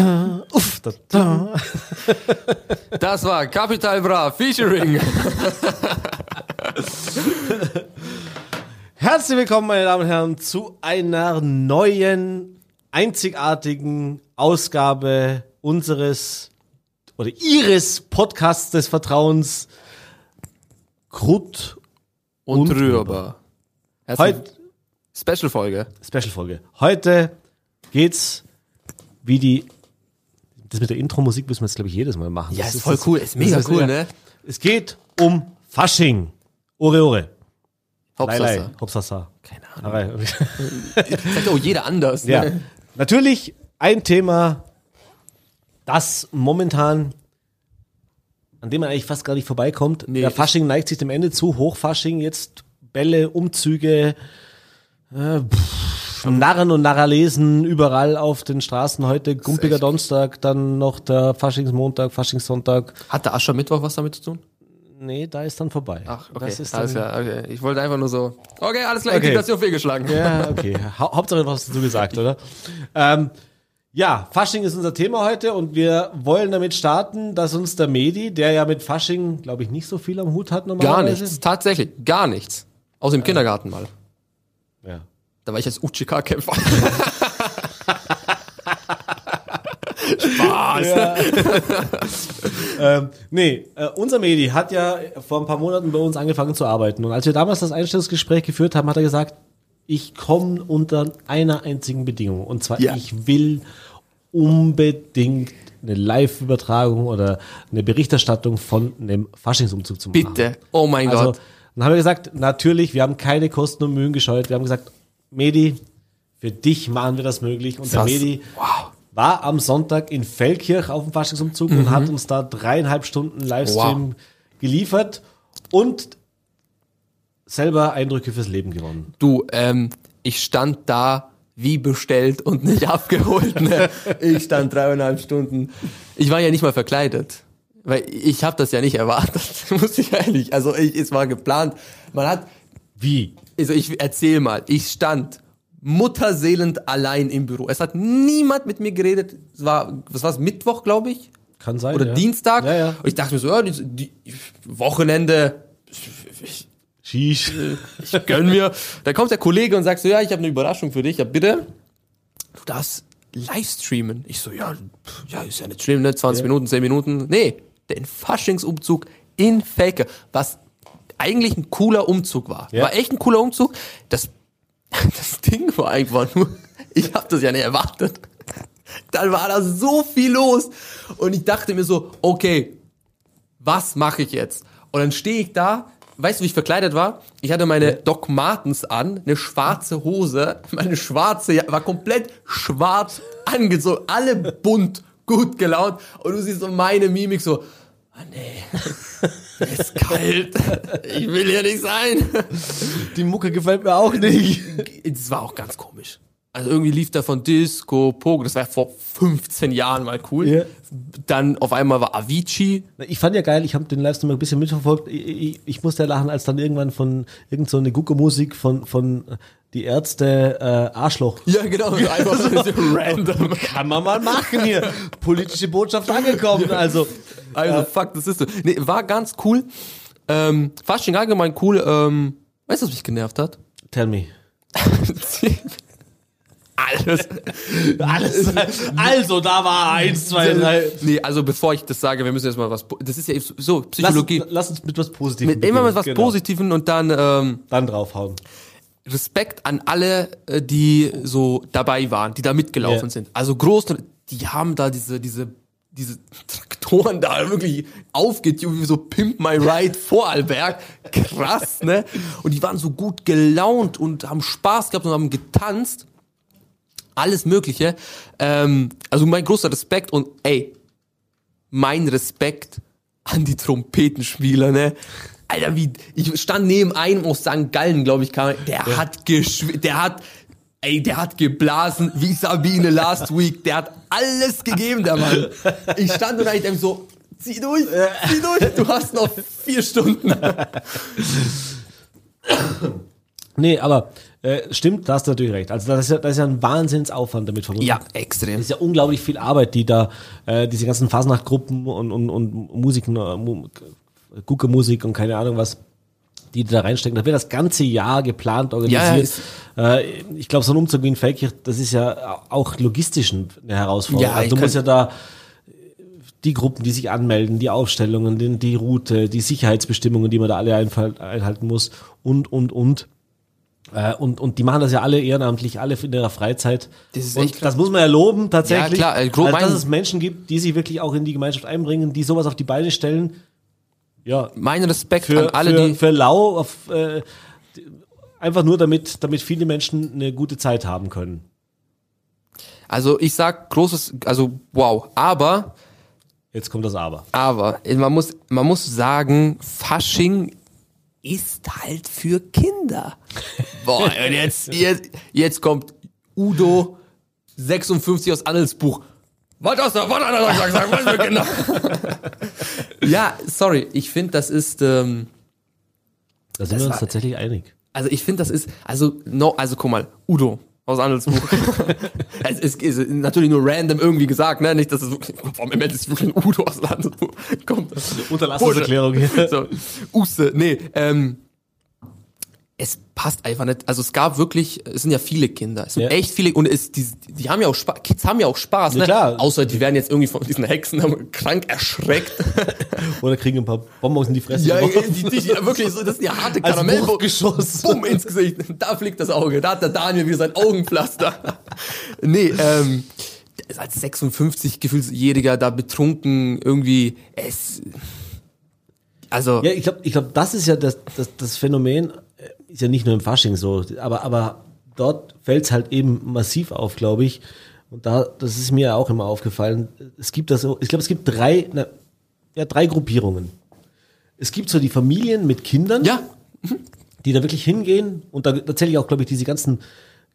da, uff, da, da. Das war Capital Bra Featuring. Herzlich willkommen, meine Damen und Herren, zu einer neuen, einzigartigen Ausgabe unseres oder Ihres Podcasts des Vertrauens Krut Und, Und rührbar. Herzlich- Heute Special-Folge. Special-Folge. Heute geht's wie die. Das mit der Intro-Musik müssen wir jetzt, glaube ich, jedes Mal machen. Ja, Das ist voll das- cool, ist mega cool, ne? Es geht um Fasching. Ore, ore. Hauptsache. Hopsasa. Keine Ahnung. Sagt auch jeder anders. Ja. Ne? Natürlich ein Thema, das momentan, an dem man eigentlich fast gar nicht vorbeikommt. Nee, Der Fasching neigt sich dem Ende zu. Hochfasching, jetzt Bälle, Umzüge, äh, pff, Narren und Narralesen überall auf den Straßen heute. Gumpiger Donnerstag, dann noch der Faschingsmontag, Faschingssonntag. Hat der Aschermittwoch was damit zu tun? Nee, da ist dann vorbei. Ach, okay. Das ist alles klar, okay. Ich wollte einfach nur so. Okay, alles klar, Okay. Integration fehlgeschlagen. Ja, okay. Hau Hauptsache, was hast du gesagt, oder? Ähm, ja, Fasching ist unser Thema heute und wir wollen damit starten, dass uns der Medi, der ja mit Fasching, glaube ich, nicht so viel am Hut hat Gar normalerweise. nichts. Tatsächlich. Gar nichts. Außer im Kindergarten mal. Ja. Da war ich als UCK-Kämpfer. Spaß. Ähm, nee, äh, unser Medi hat ja vor ein paar Monaten bei uns angefangen zu arbeiten. Und als wir damals das Einstellungsgespräch geführt haben, hat er gesagt, ich komme unter einer einzigen Bedingung. Und zwar, Ja. ich will unbedingt eine Live-Übertragung oder eine Berichterstattung von einem Faschingsumzug zu machen. Bitte. Oh mein Also, Gott. dann haben wir gesagt, natürlich, wir haben keine Kosten und Mühen gescheut. Wir haben gesagt, Medi, für dich machen wir das möglich. Und der. Medi Wow. war am Sonntag in Feldkirch auf dem Faschingsumzug und hat uns da dreieinhalb Stunden Livestream Mhm. Wow. geliefert und selber Eindrücke fürs Leben gewonnen. Du, ähm, ich stand da wie bestellt und nicht abgeholt. Ne? Ich stand dreieinhalb Stunden. Ich war ja nicht mal verkleidet. Weil ich habe das ja nicht erwartet, muss ich ehrlich. Also ich, es war geplant. Man hat, Wie? Also ich erzähl mal, ich stand mutterseelend allein im Büro. Es hat niemand mit mir geredet. Es war, was war's, Mittwoch, glaube ich? Kann sein. Oder ja. Dienstag. Ja, ja. Und ich dachte mir so, ja, die, die Wochenende, ich, Sheesh. ich gönn mir. Da kommt der Kollege und sagt so, ja, ich habe eine Überraschung für dich. Ja, bitte. Du darfst live streamen. Ich so, ja, ja, ist ja nicht schlimm, ne? 20 Minuten, 10 Minuten. Nee, den Faschingsumzug in Faker, was eigentlich ein cooler Umzug war. Ja. War echt ein cooler Umzug. Das, das Ding war einfach nur, ich habe das ja nicht erwartet. Dann war da so viel los. Und ich dachte mir so, okay, was mache ich jetzt? Und dann stehe ich da, weißt du, wie ich verkleidet war? Ich hatte meine Doc Martens an, eine schwarze Hose, meine schwarze, ja- war komplett schwarz angezogen, alle bunt, gut gelaunt. Und du siehst so meine Mimik so, ah nee, mir ist kalt, ich will hier nicht sein. Die Mucke gefällt mir auch nicht. Das war auch ganz komisch. Also irgendwie lief da von Disco, Pogo, das war vor 15 Jahren mal cool. Ja. Dann auf einmal war Avicii. Ich fand ja geil, ich habe den Livestream ein bisschen mitverfolgt. Ich, ich, ich musste ja lachen, als dann irgendwann von irgend so eine Gucko-Musik von, von die Ärzte äh, Arschloch. Ja, genau, einfach so random. Kann man mal machen hier. Politische Botschaft angekommen. Also, Also, fuck, das ist so. Nee, war ganz cool. Ähm, Fasching allgemein cool. Ähm, weißt du, was mich genervt hat? tell me. Alles. Alles. Also, da war eins, zwei, drei. Nee, also bevor ich das sage, wir müssen jetzt mal was. Das ist ja so, Lass, Psychologie. lass uns mit was Positivem mit, immer mit was. Genau. Positiven und dann ähm, Dann draufhauen. Respekt an alle, äh, die so dabei waren, die da mitgelaufen Ja. sind. Also groß, die haben da diese, diese, diese Traktoren da wirklich aufgetunt, wie so Pimp My Ride Vorarlberg. Krass, ne? Und die waren so gut gelaunt und haben Spaß gehabt und haben getanzt. Alles Mögliche. Ähm, also mein großer Respekt und ey, mein Respekt an die Trompetenspieler, ne? Alter, wie, ich stand neben einem aus St. Gallen, glaube ich, kam, der hat geschw der hat, ey, der hat geblasen wie Sabine last week, der hat alles gegeben, der Mann. Ich stand und ich denk so, zieh durch, zieh durch, du hast noch vier Stunden. Nee, aber äh, stimmt, da hast du natürlich recht. Also da ist ja, da ist ja ein Wahnsinnsaufwand damit verbunden. Ja, extrem. Das ist ja unglaublich viel Arbeit, die da, äh, diese ganzen Fasnachtgruppen und, und, und Musiken, äh, Mu- Gucke-Musik und keine Ahnung was, die da reinstecken. Da wird das ganze Jahr geplant, organisiert. äh, ich glaube, so ein Umzug wie in Feldkirch, das ist ja auch logistisch eine Herausforderung. Ja, also du musst ja da die Gruppen, die sich anmelden, die Aufstellungen, die, die Route, die Sicherheitsbestimmungen, die man da alle einhalten muss und, und, und. Äh, und, und die machen das ja alle ehrenamtlich, alle in ihrer Freizeit. Das ist und echt krass. das muss man ja loben, tatsächlich. Ja, klar, äh, also, dass es Menschen gibt, die sich wirklich auch in die Gemeinschaft einbringen, die sowas auf die Beine stellen. Ja, Mein Respekt für, an alle, für, die. für lau, auf, äh, einfach nur damit, damit viele Menschen eine gute Zeit haben können. Also ich sag großes, also wow. Aber, Jetzt kommt das Aber. aber, man muss, man muss sagen, Fasching ist halt für Kinder. Boah, und jetzt, jetzt, jetzt kommt Udo 56 aus Annels Buch. Was hast du, was mal genau. ja, sorry, ich finde, das ist, ähm, Da sind wir uns tatsächlich einig. also ich finde, das ist, also, no, also guck mal, Udo aus Annels Buch. es ist, ist natürlich nur random irgendwie gesagt, ne? Nicht, dass es wirklich, warum im Endeffekt ist wirklich ein Udo aus Annels Buch. Kommt. Unterlassungserklärung hier. So, Usse, nee, ähm, es passt einfach nicht. Also es gab wirklich, es sind ja viele Kinder. Es sind Ja. echt viele und es, die, die haben ja auch Spaß, Kids haben ja auch Spaß, Ja, ne? klar. Außer die werden jetzt irgendwie von diesen Hexen krank erschreckt. Oder kriegen ein paar Bonbons in die Fresse. Ja, die, die, die wirklich so, das sind ja harte Als Karamell. Wurfgeschoss. Bumm ins Gesicht. Da fliegt das Auge. Da hat der Daniel wieder sein Augenpflaster. nee, ähm, ist als 56 Gefühlsjähriger da betrunken irgendwie, es, also, Ja, ich glaube, ich glaub, das ist ja das, das, das Phänomen, ist ja nicht nur im Fasching so, aber, aber dort fällt es halt eben massiv auf, glaube ich. Und da, das ist mir auch immer aufgefallen. Es gibt das so, ich glaube, es gibt drei, na, ja, drei Gruppierungen. Es gibt so die Familien mit Kindern, ja, die da wirklich hingehen und da, da zähle ich auch, glaube ich, diese ganzen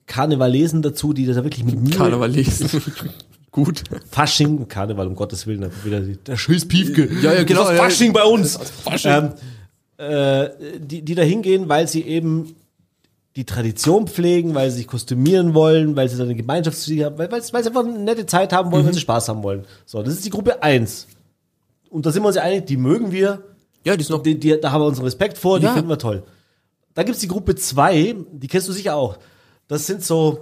Karnevalesen dazu, die da wirklich mit Mühe Karneval lesen. Gut. Fasching, Karneval, um Gottes Willen, wieder der scheiß Piefke. Ja, ja, genau, Das ist. Fasching bei uns. Fasching. Ähm, äh, die, die da hingehen, weil sie eben die Tradition pflegen, weil sie sich kostümieren wollen, weil sie dann eine Gemeinschaft haben, weil, weil, weil sie einfach eine nette Zeit haben wollen, weil Mhm. sie Spaß haben wollen. So, das ist die Gruppe eins. Und da sind wir uns ja einig, die mögen wir, Ja, die ist noch, die, die, da haben wir unseren Respekt vor, die Ja. finden wir toll. Da gibt's die Gruppe zwei, die kennst du sicher auch. Das sind so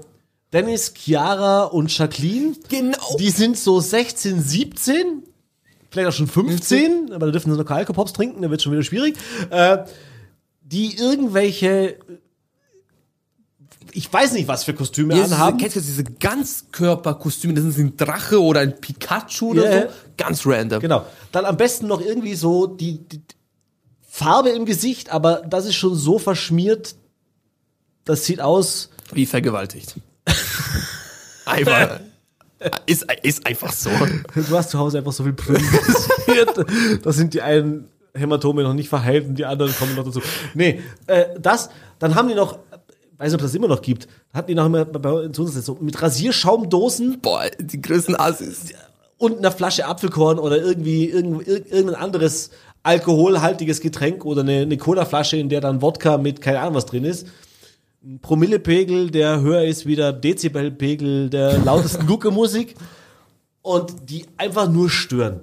Dennis, Chiara und Jacqueline. Genau. Die sind so 16, 17, vielleicht auch schon 15, aber da dürfen sie noch Alkopops trinken, dann wird schon wieder schwierig. Äh, die irgendwelche, ich weiß nicht, was für Kostüme Ja, anhaben. Kennst du diese Ganzkörperkostüme? Das ist ein Drache oder ein Pikachu oder Ja. so. Ganz random. Genau. Dann am besten noch irgendwie so die, die Farbe im Gesicht, aber das ist schon so verschmiert, das sieht aus, Wie vergewaltigt. einfach. Ist, ist einfach so. Du hast zu Hause einfach so viel Brillen. Da sind die einen Hämatome noch nicht verheilt und die anderen kommen noch dazu. Nee, äh, das, dann haben die noch, weiß nicht, ob das immer noch gibt, hatten die noch immer bei uns so mit Rasierschaumdosen Boah, die größten Assis. und einer Flasche Apfelkorn oder irgendwie irgend, irg- irgendein anderes alkoholhaltiges Getränk oder eine, eine Colaflasche, in der dann Wodka mit keine Ahnung was drin ist. Ein Promillepegel, der höher ist wie der Dezibelpegel der lautesten Gucke-Musik und die einfach nur stören.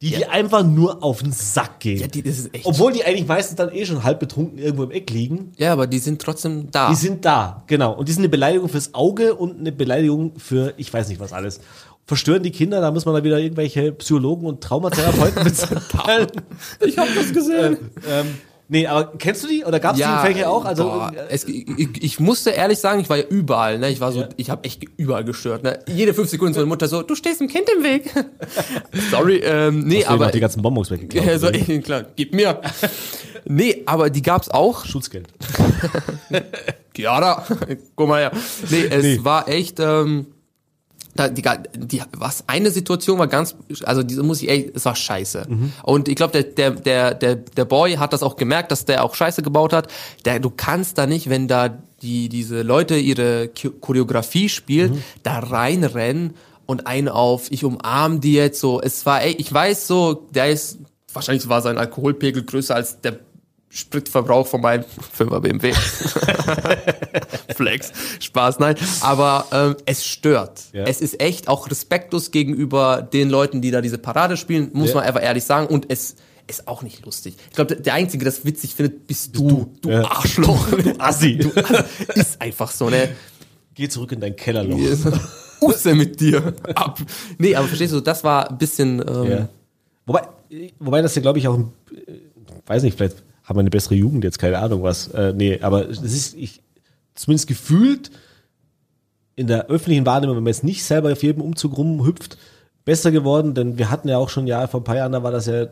Die, die einfach nur auf den Sack gehen. Ja, die, das ist echt. Obwohl die eigentlich meistens dann eh schon halb betrunken irgendwo im Eck liegen. ja, aber die sind trotzdem da. Die sind da, genau. Und die sind eine Beleidigung fürs Auge und eine Beleidigung für, ich weiß nicht was alles. Verstören die Kinder, da muss man da wieder irgendwelche Psychologen und Traumatherapeuten bezahlen. ich hab das gesehen. ähm, nee, aber kennst du die? Oder gab es die in Fächer auch? Also, boah, äh, es, ich, ich musste ehrlich sagen, ich war ja überall, ne? Ich war so, ich habe echt überall gestört, ne? Jede fünf Sekunden ist meine Mutter so, du stehst dem Kind im Weg. Sorry, ähm, nee, hast du aber auch die ganzen Bonbons weggeklaut. ja, so, klar, gib mir. nee, aber die gab's auch. Schutzgeld. Chiara, guck mal her. Nee, es Nee. war echt, ähm, da, die, die, was eine Situation war ganz, also diese muss ich echt, es war scheiße. Und ich glaube, der, der, der, der, der Boy hat das auch gemerkt, dass der auch Scheiße gebaut hat. Der, du kannst da nicht, wenn da die, diese Leute ihre Cho- Choreografie spielen, da reinrennen und einen auf, ich umarm die jetzt so. Es war, ey, ich weiß so, der ist, wahrscheinlich war sein Alkoholpegel größer als der Spritverbrauch von meinem 5er BMW. Flex. Spaß, nein. Aber ähm, es stört. Ja. Es ist echt auch respektlos gegenüber den Leuten, die da diese Parade spielen, muss Ja. man einfach ehrlich sagen. Und es ist auch nicht lustig. Ich glaube, der- Einzige, der das witzig findet, bist du. Du, Ja. Arschloch. Du Assi. ist einfach so, ne? Geh zurück in dein Kellerloch. Usse mit dir. Ab. Nee, aber verstehst du, das war ein bisschen. Ähm. Wobei, wobei das ja, glaube ich, auch, ein- äh, weiß nicht, vielleicht haben wir eine bessere Jugend jetzt, keine Ahnung was. Äh, nee, aber es ist, ich, zumindest gefühlt in der öffentlichen Wahrnehmung, wenn man jetzt nicht selber auf jedem Umzug rumhüpft, besser geworden, denn wir hatten ja auch schon, ja, vor ein paar Jahren, da war das ja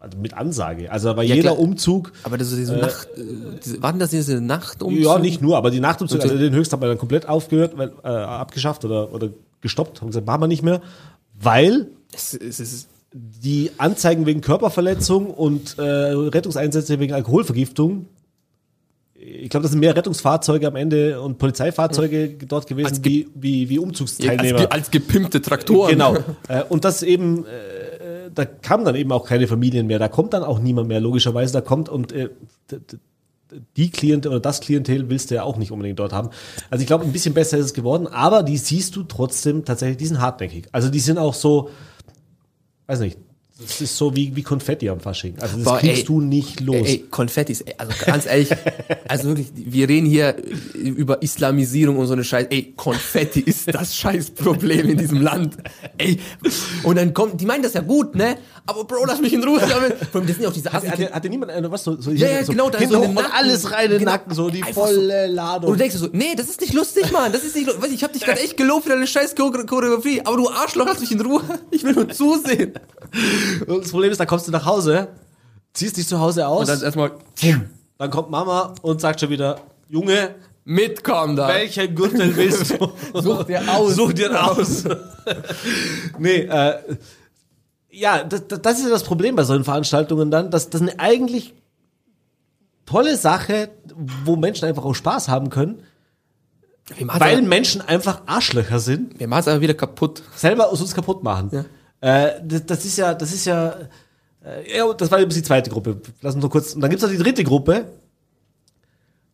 also mit Ansage. Also da war Ja, jeder klar. Umzug, Aber das ist diese Nacht. Äh, diese, waren das diese Nachtumzüge? ja, nicht nur, aber die Nachtumzug, Okay. also den höchsten haben wir dann komplett aufgehört, weil, äh, abgeschafft oder, oder gestoppt, haben gesagt, machen wir nicht mehr, weil Es, es, es, die Anzeigen wegen Körperverletzung und äh, Rettungseinsätze wegen Alkoholvergiftung. Ich glaube, das sind mehr Rettungsfahrzeuge am Ende und Polizeifahrzeuge dort gewesen Als ge- wie, wie, wie als, Umzugsteilnehmer. ge- als gepimpte Traktoren. Genau. Äh, und das eben, äh, da kamen dann eben auch keine Familien mehr. Da kommt dann auch niemand mehr, logischerweise. Da kommt und äh, die Klientel oder das Klientel willst du ja auch nicht unbedingt dort haben. Also ich glaube, ein bisschen besser ist es geworden, aber die siehst du trotzdem tatsächlich, die sind hartnäckig. Also die sind auch so, weiß nicht, das ist so wie, wie Konfetti am Fasching. Also das Boah, kriegst ey. du nicht los. Ey, Konfettis, ey, also ganz ehrlich, also wirklich, wir reden hier über Islamisierung und so eine Scheiße. Ey, Konfetti ist das Scheißproblem in diesem Land. Ey, und dann kommt, die meinen das ja gut, ne? Aber Bro, lass mich in Ruhe damit. Vor allem, das sind ja auch diese Hatte, Assi hatte, hatte niemand eine, was so, so, Ja, ja, so genau, da hinten so und Nacken. alles rein in den Genau. Nacken, so die volle Und Ladung. du denkst dir so, nee, das ist nicht lustig, Mann. Das ist nicht lustig. Ich hab dich gerade echt gelobt für deine scheiß Chore- Choreografie. Aber du Arschloch, lass mich in Ruhe. Ich will nur zusehen. Und das Problem ist, da kommst du nach Hause, ziehst dich zu Hause aus, Und dann erstmal dann kommt Mama und sagt schon wieder, Junge, mitkommen da. welchen Gürtel willst du? Such dir aus. Such dir aus. nee, äh, ja, das, das ist ja das Problem bei solchen Veranstaltungen dann, dass das eine eigentlich tolle Sache, wo Menschen einfach auch Spaß haben können, weil aber- Menschen einfach Arschlöcher sind. wir machen es aber wieder kaputt. selber uns kaputt machen. Ja. Äh, das, das ist ja, das ist ja, äh, ja, das war übrigens die zweite Gruppe. Lass uns noch kurz, und dann gibt's noch die dritte Gruppe.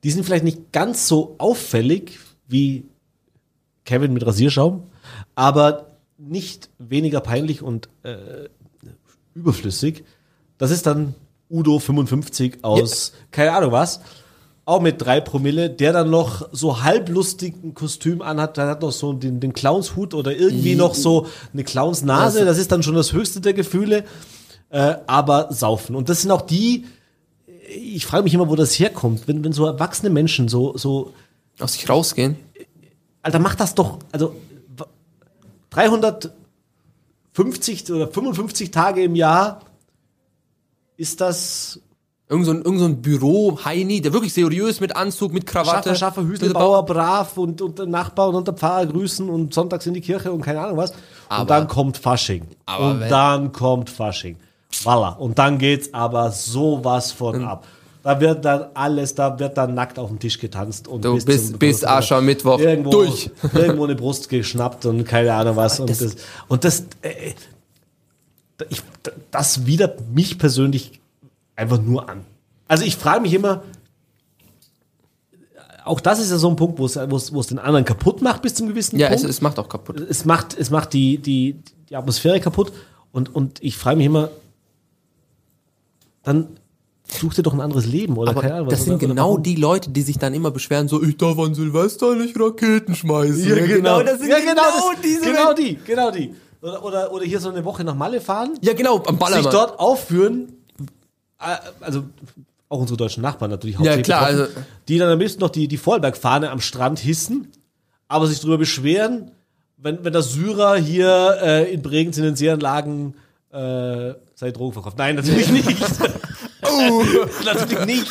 Die sind vielleicht nicht ganz so auffällig wie Kevin mit Rasierschaum, aber nicht weniger peinlich und äh, überflüssig. Das ist dann Udo 55 aus, keine Ahnung was, auch mit drei Promille, der dann noch so halblustig ein Kostüm anhat, der hat noch so den, den Clownshut oder irgendwie noch so eine Clownsnase, das ist dann schon das höchste der Gefühle, äh, aber saufen. Und das sind auch die, ich frage mich immer, wo das herkommt, wenn, wenn so erwachsene Menschen so, so Aus sich rausgehen. Alter, mach das doch, also w- 350 oder 55 Tage im Jahr ist das Irgend so ein, irgend so ein Büro-Heini, der wirklich seriös mit Anzug, mit Krawatte. Schaffer, Schaffer, Hüselbauer, brav und, und der Nachbar und der Pfarrer grüßen und sonntags in die Kirche und keine Ahnung was. und Aber- dann kommt Fasching. Aber und dann kommt Fasching. Voila. Und dann geht's aber sowas von ab. Da wird dann alles, da wird dann nackt auf dem Tisch getanzt und Du bist, bis Aschermittwoch irgendwo, durch. irgendwo eine Brust geschnappt und keine Ahnung was. Und Das- das, und das, äh, ich, das widert mich persönlich einfach nur an. Also ich frage mich immer, auch das ist ja so ein Punkt, wo es, wo es, wo es den anderen kaputt macht bis zum gewissen Ja, es, Punkt. es macht auch kaputt. es macht, es macht die, die, die Atmosphäre kaputt. Und, und ich frage mich immer, dann such dir doch ein anderes Leben oder Aber keine Ahnung. das was- sind oder genau warum? die Leute, die sich dann immer beschweren, so, ich darf an Silvester nicht Raketen schmeißen. Ja, genau, das sind ja, genau, das- diese Genau die, genau die. Oder, oder, oder hier so eine Woche nach Malle fahren, Ja, genau, am sich Ballermann. dort aufführen, also auch unsere deutschen Nachbarn natürlich hauptsächlich klar, betroffen, also- die dann am besten noch die, die Vorarlberg-Fahne am Strand hissen, aber sich darüber beschweren, wenn, wenn der Syrer hier äh, in Bregenz in den Seeanlagen äh, seine Drogen verkauft. Nein, natürlich nicht. oh, natürlich nicht.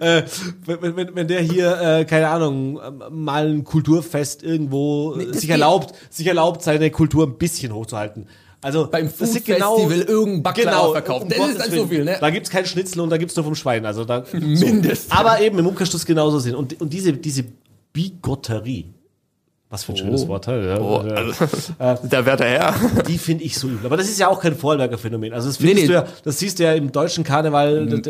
Äh, wenn, wenn, wenn der hier, äh, keine Ahnung, ähm, mal ein Kulturfest irgendwo äh, das sich erlaubt, sich erlaubt, seine Kultur ein bisschen hochzuhalten. Also Beim Food-Festival irgendein Baklava verkauft. um Das ist dann Willen. so viel, ne? Da gibt's kein Schnitzel und da gibt's nur vom Schwein. Also da Mindestens. So. Aber eben im Umkehrschluss genauso sind. Und, und diese, diese Bigotterie, was für ein schönes Wort, ja, Oh, ja, also, da wäre der Herr. die finde ich so übel. Aber das ist ja auch kein Vorarlberger Phänomen. Also das, findest Nee, nee. Du ja, das siehst du ja im deutschen Karneval. Mhm.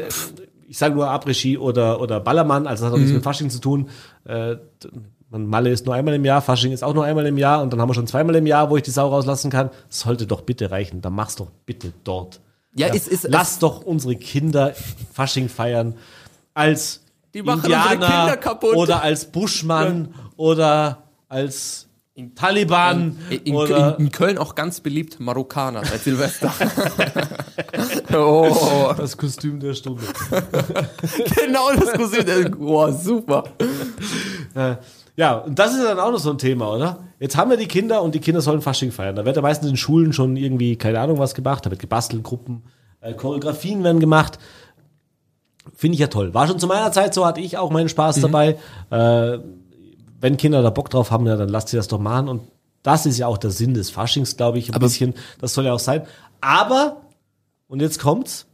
ich sage nur Après-Ski oder, oder Ballermann, also das hat auch nichts mit Fasching zu tun. Äh, man, Malle ist nur einmal im Jahr, Fasching ist auch nur einmal im Jahr und dann haben wir schon zweimal im Jahr, wo ich die Sau rauslassen kann. Das sollte doch bitte reichen. Dann mach's doch bitte dort. Ja, es ist- Lass doch unsere Kinder Fasching feiern als Die machen unsere Indianer Kinder kaputt. oder als Buschmann oder als Taliban In, in, oder in, in Köln auch ganz beliebt Marokkaner seit Silvester. oh, das Kostüm der Stunde. genau das Kostüm. Boah, super. Äh, Ja, und das ist dann auch noch so ein Thema, oder? Jetzt haben wir die Kinder und die Kinder sollen Fasching feiern. Da wird ja meistens in Schulen schon irgendwie, keine Ahnung, was gemacht. Da wird gebastelt, Gruppen, äh, Choreografien werden gemacht. Finde ich ja toll. War schon zu meiner Zeit so, hatte ich auch meinen Spaß dabei. Äh, wenn Kinder da Bock drauf haben, ja, dann lasst sie das doch machen. Und das ist ja auch der Sinn des Faschings, glaube ich, ein bisschen. Das soll ja auch sein. Aber, und jetzt kommt's,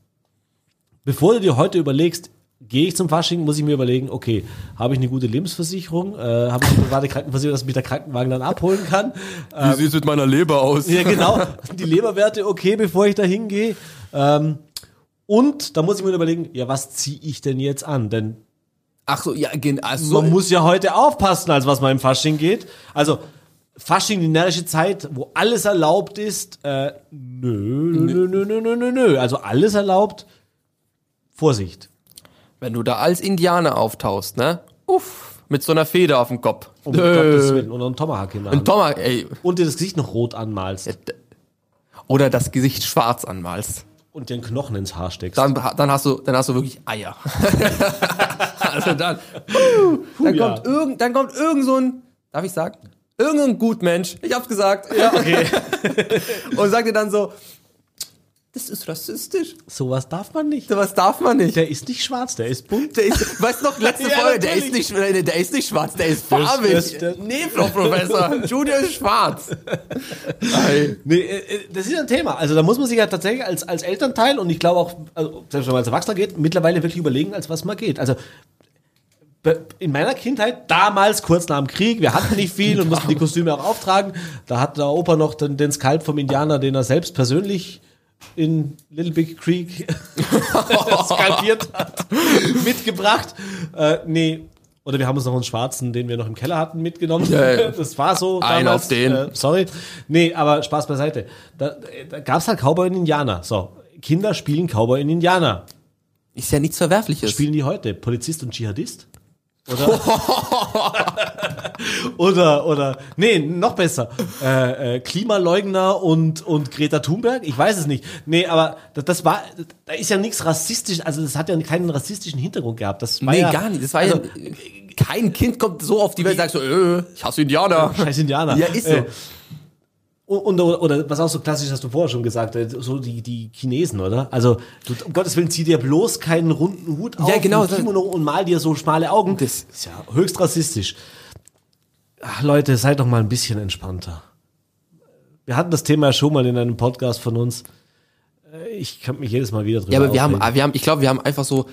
bevor du dir heute überlegst, gehe ich zum Fasching, muss ich mir überlegen, okay, habe ich eine gute Lebensversicherung? Äh, habe ich eine private Krankenversicherung, dass mich der Krankenwagen dann abholen kann? Wie sieht es mit meiner Leber aus? Ja, genau. Sind die Leberwerte okay, bevor ich da hingehe? Ähm, und da muss ich mir überlegen, ja, was ziehe ich denn jetzt an? Denn Ach so, ja, also, man muss ja heute aufpassen, als was man im Fasching geht. Also Fasching, die närrische Zeit, wo alles erlaubt ist, äh, nö, nö, nö, nö, nö, nö, nö. Also alles erlaubt. Vorsicht. Wenn du da als Indianer auftauchst, ne? Uff, mit so einer Feder auf dem Kopf. Um Gottes Willen. Und einen Tomahawk in der Hand. Thomas, ey, Und dir das Gesicht noch rot anmalst. oder das Gesicht schwarz anmalst. Und dir einen Knochen ins Haar steckst. Dann, dann hast du, dann hast du wirklich Eier. also dann, dann ja. kommt irgend, dann kommt irgend so ein, darf ich sagen? Irgendein Gutmensch, ich hab's gesagt, ja, okay. und sagt dir dann so, das ist rassistisch, Sowas darf man nicht. sowas darf man nicht. Der ist nicht schwarz, der ist bunt. Der ist, weißt du noch, letzte Ja, Folge, der ist, nicht, der ist nicht schwarz, der ist farbig. der ist- der- nee, Frau Professor, Junior ist schwarz. Ei. Nee, äh, äh, das ist ein Thema. Also da muss man sich ja tatsächlich als, als Elternteil und ich glaube auch, also, selbst wenn man als Erwachsener geht, mittlerweile wirklich überlegen, als was man geht. Also in meiner Kindheit, damals kurz nach dem Krieg, wir hatten nicht viel und mussten die Kostüme auch auftragen. Da hat der Opa noch den, den Skalp vom Indianer, den er selbst persönlich in Little Big Creek skalpiert hat, mitgebracht. Äh, nee. Oder wir haben uns noch einen schwarzen, den wir noch im Keller hatten, mitgenommen. Ja, ja. Das war so. Ein damals. auf den. Äh, sorry. Nee, aber Spaß beiseite. Da, da gab es halt Cowboy und Indianer. So, Kinder spielen Cowboy und Indianer. Ist ja nichts Verwerfliches. Spielen die heute Polizist und Dschihadist? Oder? oder, oder, nee, noch besser. Äh, äh, Klimaleugner und, und Greta Thunberg? Ich weiß es nicht. Nee, aber das, das war, da ist ja nichts rassistisch, also das hat ja keinen rassistischen Hintergrund gehabt. Das war Nee, ja, gar nicht. Das war also, ja, kein Kind kommt so auf die Welt und sagt so, äh, ich hasse Indianer. Scheiß Indianer. Ja, ist so. Äh, und, oder, oder was auch so klassisch hast du vorher schon gesagt, äh, so die, die Chinesen, oder? Also, du, um Gottes Willen, zieh dir bloß keinen runden Hut auf, Ja, genau, das- Kimono und mal dir so schmale Augen. Das- ist ja höchst rassistisch. Ach, Leute, seid doch mal ein bisschen entspannter. Wir hatten das Thema ja schon mal in einem Podcast von uns. Äh, Ich kann mich jedes Mal wieder drüber Ja, aber wir haben, wir haben, ich glaube, wir haben einfach so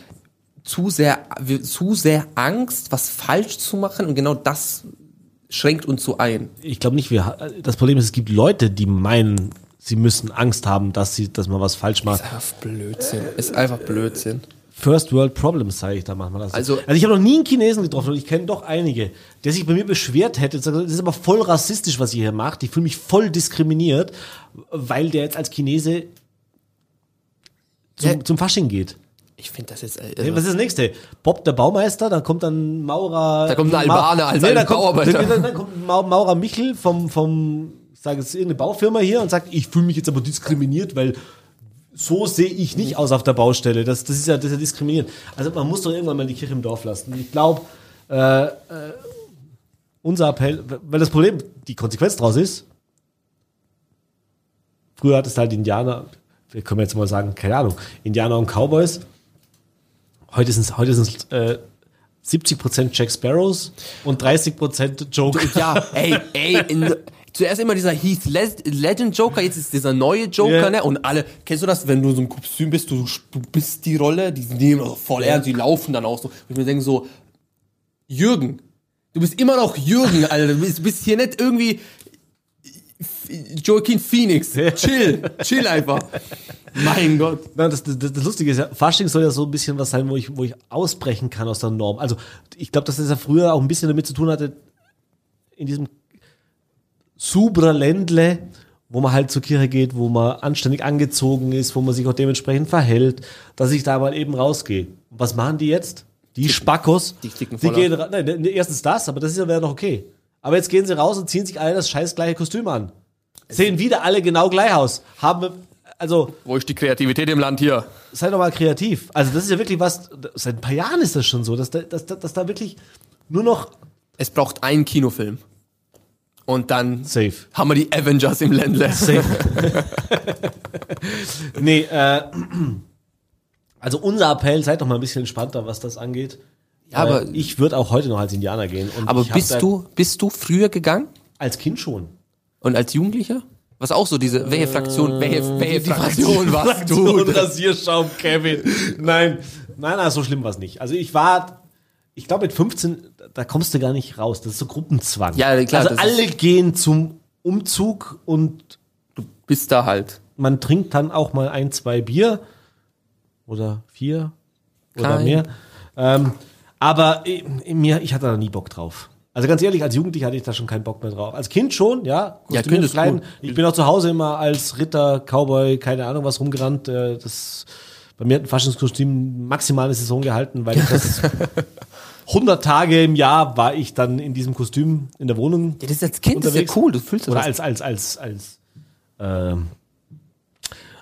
zu sehr, wir, zu sehr Angst, was falsch zu machen und genau das schränkt uns so ein. ich glaube nicht, wir, das Problem ist, es gibt Leute, die meinen, sie müssen Angst haben, dass sie, dass man was falsch macht. Ist einfach Blödsinn. Ist einfach Blödsinn. First World Problems, sage ich da manchmal. Also, Also- also ich habe noch nie einen Chinesen getroffen und ich kenne doch einige, der sich bei mir beschwert hätte. und sagt, Das ist aber voll rassistisch, was ihr hier macht. Ich fühle mich voll diskriminiert, weil der jetzt als Chinese zum, Ja. zum Fasching geht. Ich finde das jetzt, Was äh, ist das nächste? Bob der Baumeister, dann kommt dann Maurer. Da kommt ein Albaner als nee, dann kommt, dann, dann kommt Mau- Maurer Michel vom, vom, ich sage jetzt irgendeine Baufirma hier und sagt, ich fühle mich jetzt aber diskriminiert, weil so sehe ich nicht aus auf der Baustelle. Das, das, ist ja, das ist ja diskriminierend. Also man muss doch irgendwann mal die Kirche im Dorf lassen. Ich glaube, äh, äh, unser Appell, weil das Problem, die Konsequenz daraus ist, früher hat es halt Indianer, wir können jetzt mal sagen, keine Ahnung, Indianer und Cowboys. Heute sind es heute sind's, äh, 70% Jack Sparrows und 30% Joker. ja, ey, ey, in, zuerst immer dieser Heath Le- Legend Joker, jetzt ist dieser neue Joker, Ja. ne? Und alle, kennst du das, wenn du so ein Kostüm bist, du, du bist die Rolle, die nehmen das voll ernst, die laufen dann auch so. Und ich mir denke so, Jürgen, du bist immer noch Jürgen, Alter, du bist, bist hier nicht irgendwie Joaquin Phoenix. Chill, chill einfach. Mein Gott. Das, das, das Lustige ist ja, Fasching soll ja so ein bisschen was sein, wo ich, wo ich ausbrechen kann aus der Norm. Also ich glaube, dass das ja früher auch ein bisschen damit zu tun hatte, in diesem Subra-Ländle, wo man halt zur Kirche geht, wo man anständig angezogen ist, wo man sich auch dementsprechend verhält, dass ich da mal eben rausgehe. Was machen die jetzt? Die Spackos. die die gehen nein, ne, erstens das, aber das ist ja noch okay. Aber jetzt gehen sie raus und ziehen sich alle das scheiß gleiche Kostüm an. Sehen wieder alle genau gleich aus. Haben, also, Wo ist die Kreativität im Land hier? seid doch mal kreativ. Also das ist ja wirklich was, seit ein paar Jahren ist das schon so, dass da, dass, da- dass da wirklich nur noch Es braucht einen Kinofilm. Und dann safe. haben wir die Avengers im Ländle. Safe. nee, äh, also unser Appell, seid doch mal ein bisschen entspannter, was das angeht. Ja, aber- Äh, ich würde auch heute noch als Indianer gehen. Aber bist du, bist du früher gegangen? Als Kind schon. Und als Jugendlicher? Was auch so diese, welche Fraktion, welche, welche die Fraktion warst du? Fraktion Rasierschaum, Kevin. Nein, nein, nein, so schlimm war es nicht. Also ich war, ich glaube mit 15, da kommst du gar nicht raus. Das ist so Gruppenzwang. Ja, klar, Also alle gehen zum Umzug und Bist da halt. man trinkt dann auch mal ein, zwei Bier oder vier oder Kein. mehr. Ähm, aber in mir, ich hatte da nie Bock drauf. Also ganz ehrlich, als Jugendlicher hatte ich da schon keinen Bock mehr drauf. Als Kind schon, ja. Ja, Kind ist klein. cool. Ich bin auch zu Hause immer als Ritter, Cowboy, keine Ahnung was rumgerannt. Äh, Das, bei mir hat ein Faschingskostüm maximal eine Saison gehalten, weil ich das 100 Tage im Jahr war ich dann in diesem Kostüm in der Wohnung. Ja, das ist als Kind, das ist ja Unterwegs. cool, du fühlst Oder das. als, als, als, als ähm,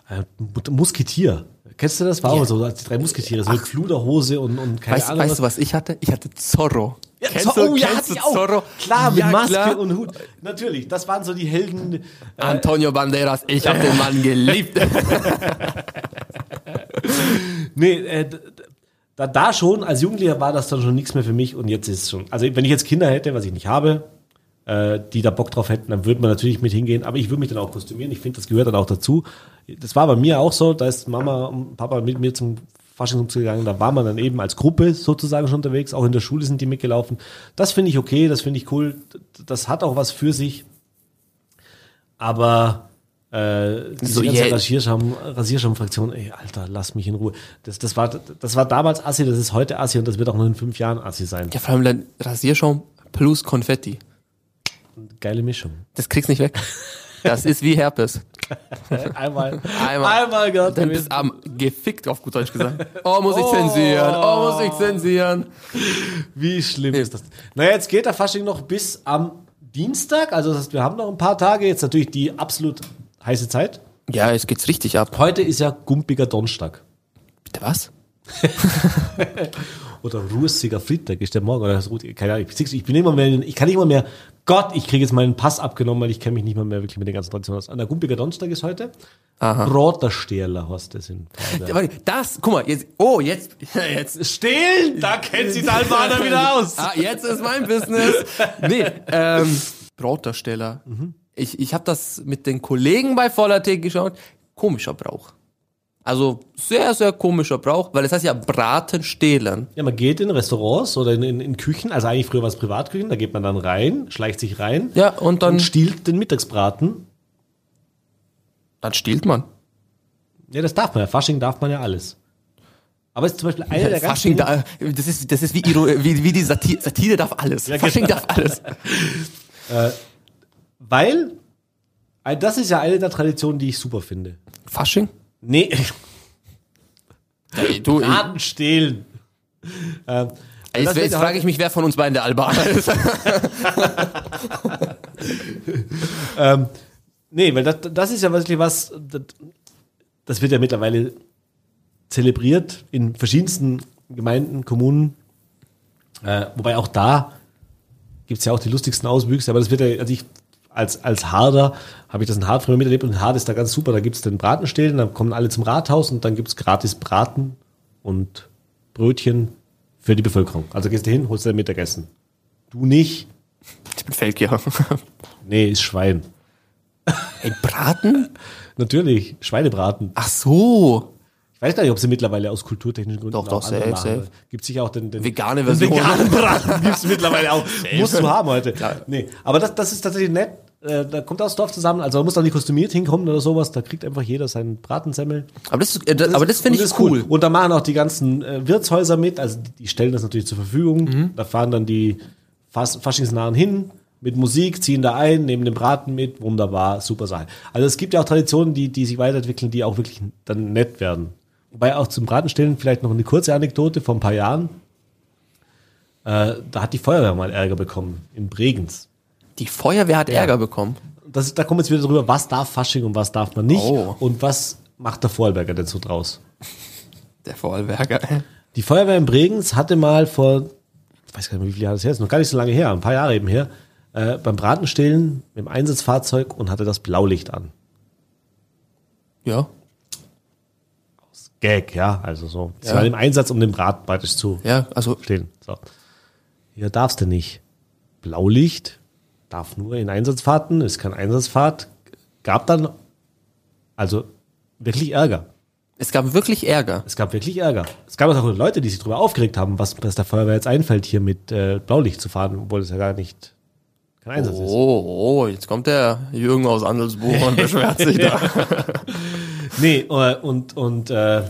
äh, Musketier. Kennst du das? War aber so, als die drei Musketiere, so mit Fluderhose und, und keine Weißt, Ahnung. weißt du, was ich hatte? Ich hatte Zorro. Ja, Kennst Zo- du- oh ja, kennst hatte ich auch. Zorro? Klar, mit Ja, Maske klar. und Hut. Natürlich, das waren so die Helden. Antonio Banderas, ich habe den Mann geliebt. Nee, äh, da, da schon, als Jugendlicher war das dann schon nichts mehr für mich und jetzt ist es schon. Also wenn ich jetzt Kinder hätte, was ich nicht habe, äh, die da Bock drauf hätten, dann würde man natürlich mit hingehen, aber ich würde mich dann auch kostümieren. Ich finde, das gehört dann auch dazu. Das war bei mir auch so, da ist Mama und Papa mit mir zum Faschingsumzug gegangen, da war man dann eben als Gruppe sozusagen schon unterwegs, auch in der Schule sind die mitgelaufen. Das finde ich okay, das finde ich cool, das hat auch was für sich. Aber äh, diese So, ganze yeah. Rasierschaum, Rasierschaum-Fraktion, ey, Alter, lass mich in Ruhe. Das, das, war, das war damals Assi, das ist heute Assi und das wird auch noch in fünf Jahren Assi sein. Ja, vor allem dann Rasierschaum plus Konfetti. Geile Mischung. Das kriegst nicht weg. Das ist wie Herpes. Einmal, Einmal. einmal gehabt Dann bist du am gefickt, auf gut Deutsch gesagt. Oh, muss ich zensieren. Oh, muss ich zensieren. Wie schlimm ist das? Naja, jetzt geht der Fasching noch bis am Dienstag, also das heißt, wir haben noch ein paar Tage, jetzt natürlich die absolut heiße Zeit. Ja, jetzt geht's richtig ab. Heute ist ja gumpiger Donnerstag. Bitte was? Oder rußiger Freitag ist der morgen, oder das Ruhe, keine Ahnung. Ich, bin immer mehr, ich kann nicht mal mehr, Gott, ich kriege jetzt meinen Pass abgenommen, weil ich kenne mich nicht mal mehr wirklich mit den ganzen Traditionen aus. An der gumpiger Donnerstag ist heute. Aha. Broterstehler heißt das in warte, das, guck mal, jetzt, oh, jetzt, jetzt, Stehlen, da kennt sich der Albaner wieder aus. ah, jetzt ist mein Business. Nee, ähm, Brotdarsteller. Ich, ich habe das mit den Kollegen bei Voller.t geschaut. Komischer Brauch. Also sehr, sehr komischer Brauch, weil es heißt ja Braten stehlen. Ja, man geht in Restaurants oder in, in, in Küchen, also eigentlich früher war es Privatküchen, da geht man dann rein, schleicht sich rein Ja, und dann, und stiehlt den Mittagsbraten. dann stiehlt man. Ja, das darf man ja. Fasching darf man ja alles. Aber es ist zum Beispiel eine der ganz Fasching, da, das ist, das ist wie, Iro, wie, wie die Satire, Satire darf alles. Ja, Fasching genau. darf alles. weil äh, das ist ja eine der Traditionen, die ich super finde. Fasching? Nee, Ey, du, Braten stehlen. Ähm, jetzt jetzt frage ich mich, wer von uns beiden der Albaner ist. Nee, weil das, das ist ja wirklich was, das, das wird ja mittlerweile zelebriert in verschiedensten Gemeinden, Kommunen. Äh, wobei auch da gibt's ja auch die lustigsten Auswüchse, aber das wird ja, also ich als, als Harder habe ich das in Hart früher miterlebt und in Hart ist da ganz super, da gibt's den Bratenstehlen, dann kommen alle zum Rathaus und dann gibt's gratis Braten und Brötchen für die Bevölkerung. Also gehst du hin, holst dir Mittagessen. Du nicht? Ich bin Feldgeher. Nee, ist Schwein. Ey, Braten? Natürlich, Schweinebraten. Ach so. Ich weiß gar nicht, ob sie mittlerweile aus kulturtechnischen Gründen Doch, doch, safe, safe. Gibt sicher auch den, den Vegane den Version. veganen Braten gibt's mittlerweile auch. Musst du haben heute. Nee, aber das, das ist tatsächlich nett. Äh, da kommt das Dorf zusammen, also man muss da nicht kostümiert hinkommen oder sowas, da kriegt einfach jeder seinen Bratensemmel. Aber das, äh, das, aber das finde ich ist cool. Und da machen auch die ganzen äh, Wirtshäuser mit, also die, die stellen das natürlich zur Verfügung. Mhm. Da fahren dann die Fas Faschingsnahen hin mit Musik, ziehen da ein, nehmen den Braten mit, wunderbar, super Sache. Also es gibt ja auch Traditionen, die, die sich weiterentwickeln, die auch wirklich dann nett werden. Wobei auch zum Bratenstellen vielleicht noch eine kurze Anekdote vor ein paar Jahren. Äh, da hat die Feuerwehr mal Ärger bekommen in Bregenz. Die Feuerwehr hat Ärger bekommen. Das, da kommen wir jetzt wieder drüber, was darf Fasching und was darf man nicht Oh. und was macht der Vorarlberger denn so draus. Der Vorarlberger. Die Feuerwehr in Bregenz hatte mal vor, ich weiß gar nicht mehr, wie viele Jahre das her ist, noch gar nicht so lange her, ein paar Jahre eben her, äh, beim Bratenstehlen mit dem Einsatzfahrzeug und hatte das Blaulicht an. Ja. Gag, ja, also so. Sie Ja. waren im Einsatz, um den Braten praktisch zu Ja, also stehlen. So. Hier darfst du nicht. Blaulicht darf nur in Einsatzfahrten, ist kein Einsatzfahrt. Gab dann also wirklich Ärger. es gab wirklich Ärger. Es gab wirklich Ärger. Es gab auch Leute, die sich darüber aufgeregt haben, was, was der Feuerwehr jetzt einfällt, hier mit äh, Blaulicht zu fahren, obwohl es ja gar nicht kein Einsatz ist. Oh, oh, jetzt kommt der Jürgen aus Andelsbuch und beschwert sich da. Nee, äh, und, und äh, äh,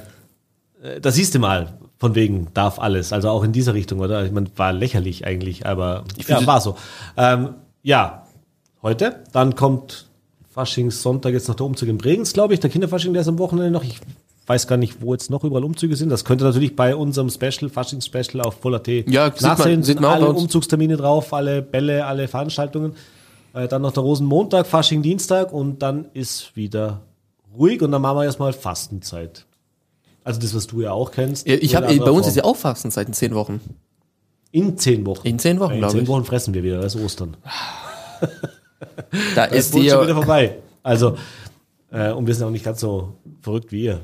da siehst du mal, von wegen darf alles. Also auch in dieser Richtung, oder? Ich meine, war lächerlich eigentlich, aber ja, finde- war so. Ähm, ja, heute. Dann kommt Faschingssonntag jetzt noch der Umzug in Bregenz, glaube ich. Der Kinderfasching, der ist am Wochenende noch. Ich weiß gar nicht, wo jetzt noch überall Umzüge sind. Das könnte natürlich bei unserem Special, Faschings-Special auf Full.at Ja, sieht man- nachsehen. sieht man alle. Umzugstermine drauf, alle Bälle, alle Veranstaltungen. Äh, dann noch der Rosenmontag, Fasching Dienstag und dann ist wieder ruhig und dann machen wir erstmal Fastenzeit. Also das, was du ja auch kennst. Ich nur hab, bei uns ist Form. ja auch Fastenzeit in zehn Wochen. In zehn Wochen. In zehn Wochen, in glaube zehn ich. Wochen fressen wir wieder, das ist Ostern. Da Das ist ist schon wieder die. vorbei. Also, äh, und wir sind auch nicht ganz so verrückt wie ihr.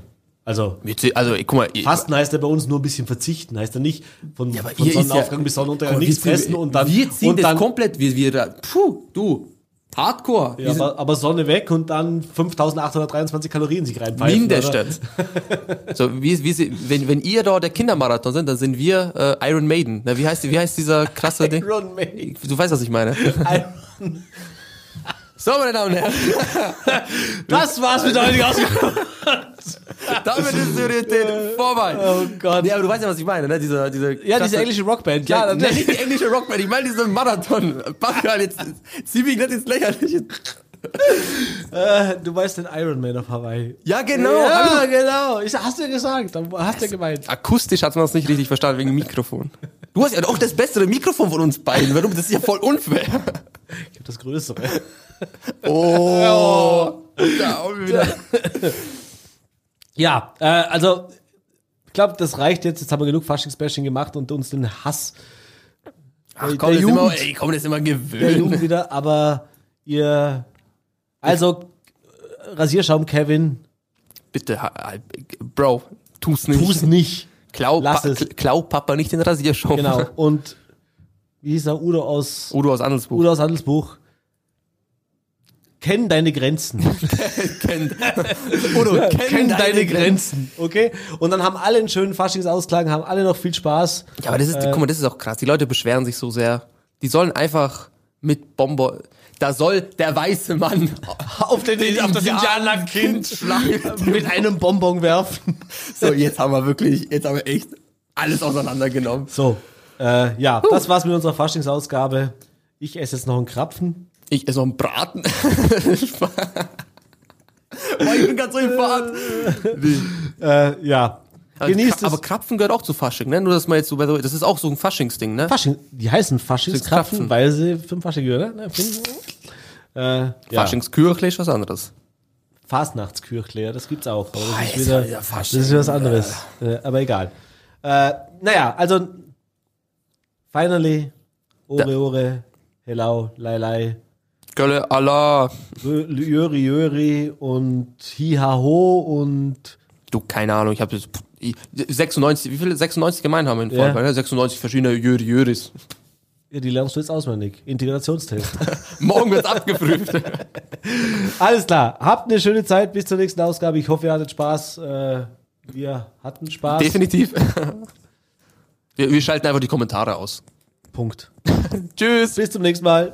Also, Also, guck mal, ich- Fasten heißt ja bei uns nur ein bisschen verzichten, heißt ja nicht von, aber von ist ja- Sonnenaufgang bis Sonnenuntergang nichts fressen und dann, Wir ziehen und das dann komplett, wir, wir da, puh, du, Hardcore. ja, aber, aber Sonne weg und dann 5823 Kalorien sich reinpfeifen. Mindestens. so, wie, wie, wenn, wenn ihr da der Kindermarathon sind, dann sind wir äh, Iron Maiden. Na, wie heißt, wie heißt dieser krasse Ding? Iron Maiden. Du weißt, was ich meine. Iron- So, meine Damen und Herren, Das war's mit der heutigen Ausgabe. damit ist Serietät vorbei. Oh Gott. Ja, aber du weißt ja, was ich meine, ne? Diese, diese Ja, krasse- diese englische Rockband. Ja, natürlich. nicht die englische Rockband, ich meine diese Marathon. Pascal, jetzt zieh mich nicht ins Lächerliche. Äh, du weißt den Iron Man auf Hawaii. Ja, genau. Ja, genau. Ich, hast du ja gesagt. Hast du ja gemeint. Akustisch hat man das nicht richtig verstanden wegen Mikrofon. Du hast ja auch das bessere Mikrofon von uns beiden. Warum? Das ist ja voll unfair. Ich hab das Größere. Oh. Da auch wieder. Ja, äh, also, ich glaube, das reicht jetzt. Jetzt haben wir genug Faschingsbashing gemacht und uns den Hass Ach der komm, das ist immer, Jugend. ey, komm, das immer der gewöhnt. Jugend wieder. Aber ihr, also, Rasierschaum Kevin, Bitte, ha- ha- Bro, tu's nicht. tu's nicht. Klau, Lass pa es. Klau Papa nicht den Rasierschaum. Genau. Und wie hieß er? Udo aus, Udo aus Andelsbuch. Udo aus Handelsbuch. Kenn deine Grenzen. kennt. Udo, kenn, deine, Grenzen. Okay? Und dann haben alle einen schönen Faschingsausklang, haben alle noch viel Spaß. Ja, aber das ist, Äh. guck mal, das ist auch krass. Die Leute beschweren sich so sehr. Die sollen einfach mit Bomber. Da soll der weiße Mann Auf, den, auf das Indianerkind mit einem Bonbon werfen. So, jetzt haben wir wirklich, jetzt haben wir echt alles auseinandergenommen. So, äh, ja, das war's mit unserer Faschingsausgabe. Ich esse jetzt noch einen Krapfen. Ich esse noch einen Braten. Boah, ich bin ganz so in Fahrt. Äh, ja, genießt aber, aber. Krapfen gehört auch zu Fasching, ne? Nur, dass man jetzt so, by the way, das ist auch so ein Faschingsding, ne? Fasching, die heißen Faschingskrapfen, Krapfen. weil sie für den Fasching gehören. Ne? Äh, ja. Faschingskürchle ist was anderes. Fastnachtskirchle, ja, das gibt's auch. Aber das, ist wieder, wieder das ist wieder was anderes. Äh, aber egal. Äh, naja, also finally, Ore, Ore, Hello, Lai, Lai, Gölle, Allah. Jöri, Jöri und Hi-Ha-Ho und Du, keine Ahnung, ich habe jetzt 96, wie viele 96 Gemeinden haben wir in Ja. Vorarlberg? ne? 96 verschiedene Jöri Jöris. ja, die lernst du jetzt auswendig. Integrationstest. Morgen wird's abgeprüft. Alles klar. Habt eine schöne Zeit. Bis zur nächsten Ausgabe. Ich hoffe, ihr hattet Spaß. Äh, wir hatten Spaß. Definitiv. Wir, wir schalten einfach die Kommentare aus. Punkt. Tschüss. Bis zum nächsten Mal.